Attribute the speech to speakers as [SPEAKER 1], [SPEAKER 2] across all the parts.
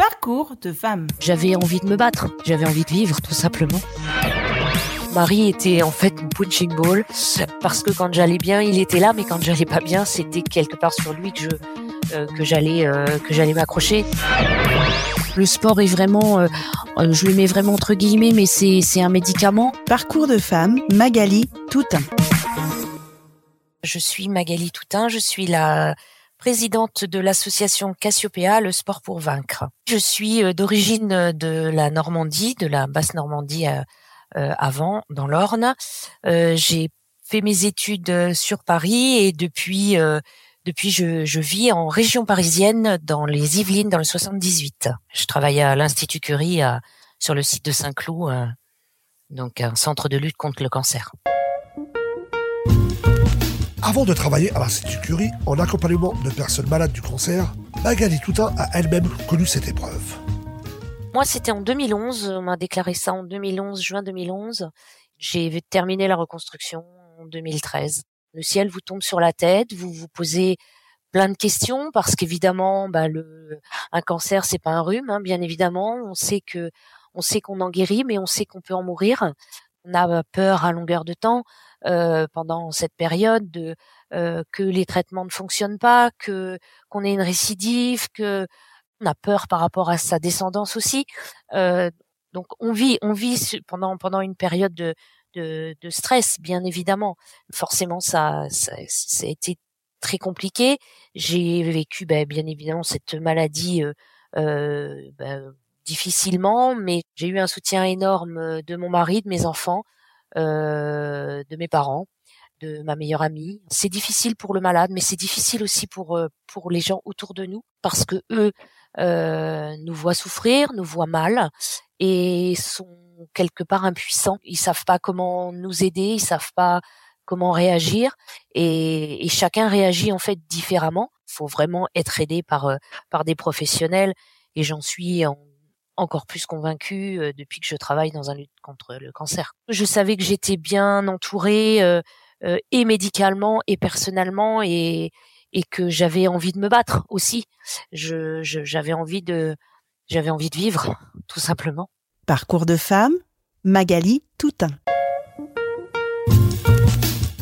[SPEAKER 1] Parcours de femme.
[SPEAKER 2] J'avais envie de me battre, j'avais envie de vivre tout simplement. Marie était en fait mon punching ball parce que quand j'allais bien, il était là, mais quand j'allais pas bien, c'était quelque part sur lui que je euh, que j'allais euh, que j'allais m'accrocher. Le sport est vraiment, euh, je le mets vraiment entre guillemets, mais c'est c'est un médicament.
[SPEAKER 1] Parcours de femme, Magali Toutain.
[SPEAKER 2] Je suis Magali Toutain, je suis la présidente de l'association Cassiopéa, le sport pour vaincre. Je suis euh, d'origine de la Normandie, de la basse Normandie euh, euh, avant, dans l'Orne. Euh, J'ai fait mes études sur Paris et depuis euh, depuis je, je vis en région parisienne, dans les Yvelines, dans le 78. Je travaille à l'Institut Curie, sur le site de Saint-Cloud, euh, donc un centre de lutte contre le cancer.
[SPEAKER 3] Avant de travailler à l'Institut Curie en accompagnement de personnes malades du cancer, Magali Toutain a elle-même connu cette épreuve.
[SPEAKER 2] Moi, c'était en 2011. On m'a déclaré ça en 2011, juin 2011. J'ai terminé la reconstruction en 2013. Le ciel vous tombe sur la tête, vous vous posez plein de questions parce qu'évidemment, bah, un cancer, c'est pas un rhume, hein, bien évidemment. On sait qu'on en guérit, mais on sait qu'on peut en mourir. On a peur à longueur de temps euh, pendant cette période de euh, que les traitements ne fonctionnent pas, que qu'on ait une récidive, que on a peur par rapport à sa descendance aussi. Euh, donc on vit, on vit pendant pendant une période de de, de stress, bien évidemment. Forcément, ça, ça, ça a été très compliqué. J'ai vécu, ben, bien évidemment, cette maladie ben, difficilement, mais j'ai eu un soutien énorme euh, de mon mari, de mes enfants, euh, de mes parents, de ma meilleure amie. C'est difficile pour le malade, mais c'est difficile aussi pour euh, pour les gens autour de nous parce que eux nous voient souffrir, nous voient mal et sont quelque part impuissants. Ils savent pas comment nous aider, ils savent pas comment réagir et, chacun réagit en fait différemment. Il faut vraiment être aidé par par des professionnels et j'en suis en- encore plus convaincue euh, depuis que je travaille dans un lutte contre le cancer. Je savais que j'étais bien entourée euh, euh, et médicalement et personnellement et et que j'avais envie de me battre aussi. Je je- j'avais envie de j'avais envie de vivre tout simplement.
[SPEAKER 1] Parcours de femme, Magali Toutain.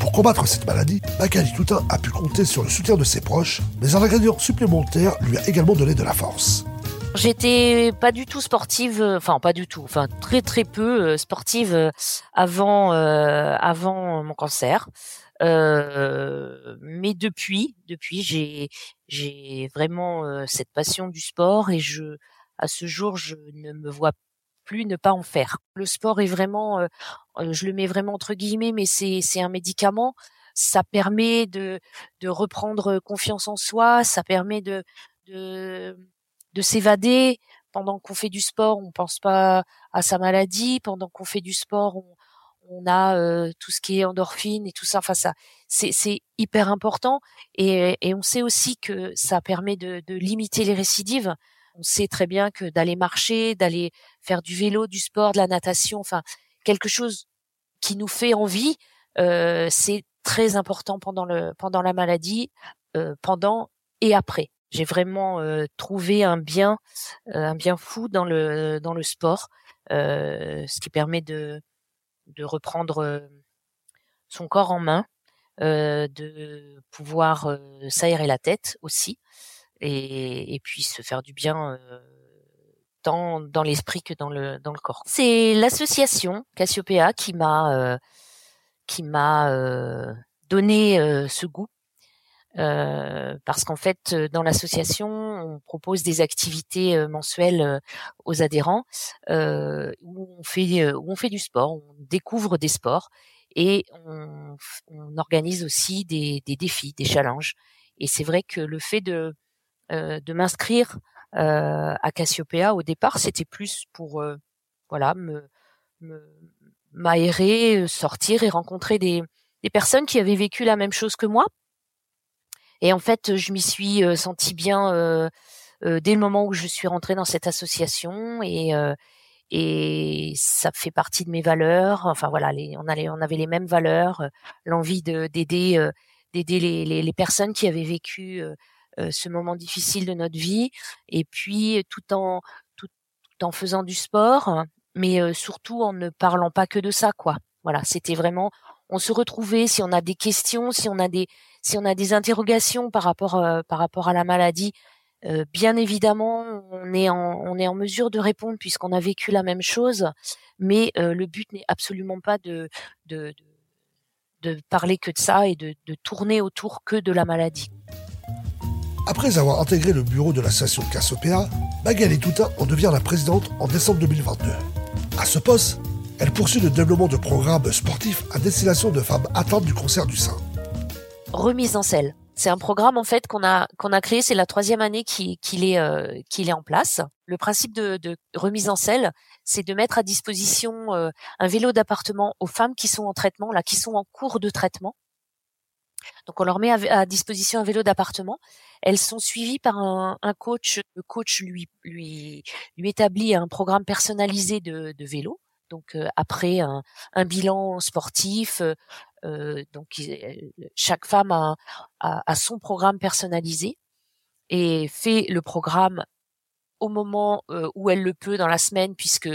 [SPEAKER 3] Pour combattre cette maladie, Magali Toutain a pu compter sur le soutien de ses proches, mais un ingrédient supplémentaire lui a également donné de la force.
[SPEAKER 2] J'étais pas du tout sportive, euh, enfin pas du tout, enfin très très peu euh, sportive euh, avant euh, avant mon cancer. Euh, mais depuis, depuis j'ai j'ai vraiment cette passion du sport et je à ce jour je ne me vois plus ne pas en faire. Le sport est vraiment, euh, je le mets vraiment entre guillemets, mais c'est c'est un médicament. Ça permet de de reprendre confiance en soi, ça permet de de de s'évader. Pendant qu'on fait du sport, on pense pas à sa maladie. Pendant qu'on fait du sport, on, on a euh, tout ce qui est endorphine et tout ça. Enfin, ça, c'est, hyper important. Et, et on sait aussi que ça permet de, de limiter les récidives. On sait très bien que d'aller marcher, d'aller faire du vélo, du sport, de la natation, enfin quelque chose qui nous fait envie, euh, c'est très important pendant le pendant la maladie, euh, pendant et après. J'ai vraiment euh, trouvé un bien, un bien fou dans le dans le sport, ce qui permet de de reprendre son corps en main, de pouvoir s'aérer la tête aussi, et, et puis se faire du bien tant dans l'esprit que dans le dans le corps. C'est l'association Cassiopéa qui m'a qui m'a donné ce goût euh, parce qu'en fait, euh, dans l'association, on propose des activités euh, mensuelles aux adhérents euh, où on fait où on fait du sport, on découvre des sports et on, organise aussi des, des défis, des challenges. Et c'est vrai que le fait de de m'inscrire à Cassiopéa au départ, c'était plus pour voilà me me- m'aérer, sortir et rencontrer des des personnes qui avaient vécu la même chose que moi et en fait, je m'y suis sentie bien dès le moment où je suis rentrée dans cette association et et ça fait partie de mes valeurs. Enfin voilà, on, allait, on avait les mêmes valeurs, l'envie de d'aider euh, d'aider les, les, les personnes qui avaient vécu euh, ce moment difficile de notre vie, et puis tout en tout, en faisant du sport, mais surtout en ne parlant pas que de ça, quoi. Voilà, c'était vraiment, on se retrouvait si on a des questions, si on a des si on a des interrogations par rapport par rapport à la maladie, euh, bien évidemment, on est en, on est en mesure de répondre puisqu'on a vécu la même chose, mais euh, le but n'est absolument pas de, de, parler que de ça et de, tourner autour que de la maladie.
[SPEAKER 3] Après avoir intégré le bureau de l'association Cassopéa, Magali Toutin en devient la présidente en décembre 2022. À ce poste, elle poursuit le développement de programmes sportifs à destination de femmes atteintes du cancer du sein.
[SPEAKER 2] Remise en selle. C'est un programme en fait qu'on a qu'on a créé. C'est la troisième année qu'il est euh, est en place. Le principe de, de remise en selle, c'est de mettre à disposition euh, un vélo d'appartement aux femmes qui sont en traitement, là, qui sont en cours de traitement. Donc on leur met à, disposition un vélo d'appartement. Elles sont suivies par un, un, coach. Le coach lui lui lui établit un programme personnalisé de, de vélo. Donc après un, bilan sportif, donc chaque femme a, son programme personnalisé et fait le programme au moment où elle le peut dans la semaine, puisque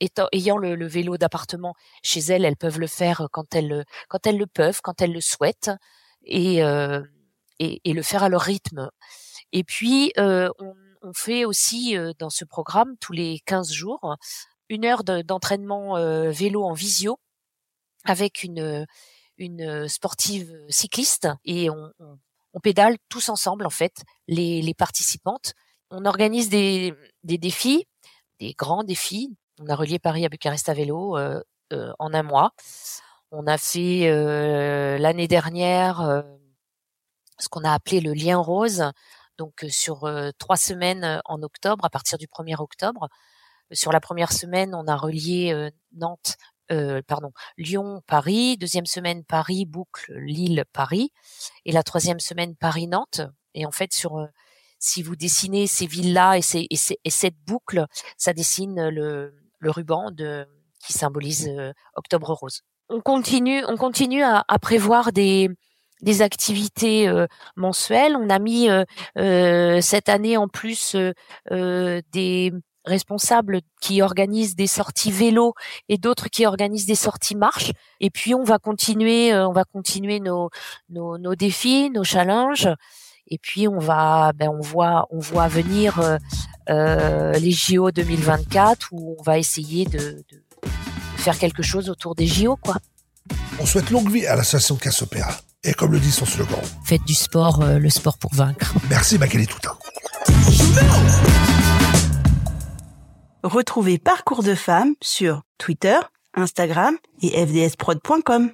[SPEAKER 2] étant, ayant le, vélo d'appartement chez elle, elles peuvent le faire quand elles, quand elles le peuvent, quand elles le souhaitent, et, et, le faire à leur rythme. Et puis, on, on, fait aussi dans ce programme, tous les 15 jours, une heure d'entraînement vélo en visio avec une une sportive cycliste et on, on, pédale tous ensemble en fait les, les participantes. On organise des, des défis, des grands défis. On a relié Paris à Bucarest à vélo euh, euh, en un mois. On a fait euh, l'année dernière euh, ce qu'on a appelé le lien rose, donc sur trois semaines en octobre, à partir du 1er octobre. Sur la première semaine, on a relié Nantes euh, pardon, Lyon-Paris, deuxième semaine Paris, boucle Lille-Paris, et la troisième semaine Paris-Nantes. Et en fait, sur euh, si vous dessinez ces villes-là et, et, cette boucle, ça dessine le, le ruban qui symbolise euh, Octobre Rose. On continue, on continue à, à prévoir des, des activités mensuelles. On a mis cette année en plus des responsables qui organisent des sorties vélo et d'autres qui organisent des sorties marche. Et puis on va continuer, euh, on va continuer nos, nos, nos, défis, nos challenges. Et puis on va, ben on voit, on voit venir euh, euh les JO 2024 où on va essayer de, de, faire quelque chose autour des JO, quoi.
[SPEAKER 3] On souhaite longue vie à l'association Cassopéa. Et comme le dit son slogan,
[SPEAKER 2] faites du sport, euh, le sport pour vaincre.
[SPEAKER 3] Merci Magali Toutin.
[SPEAKER 1] Retrouvez Parcours de femmes sur Twitter, Instagram et fdsprod.com.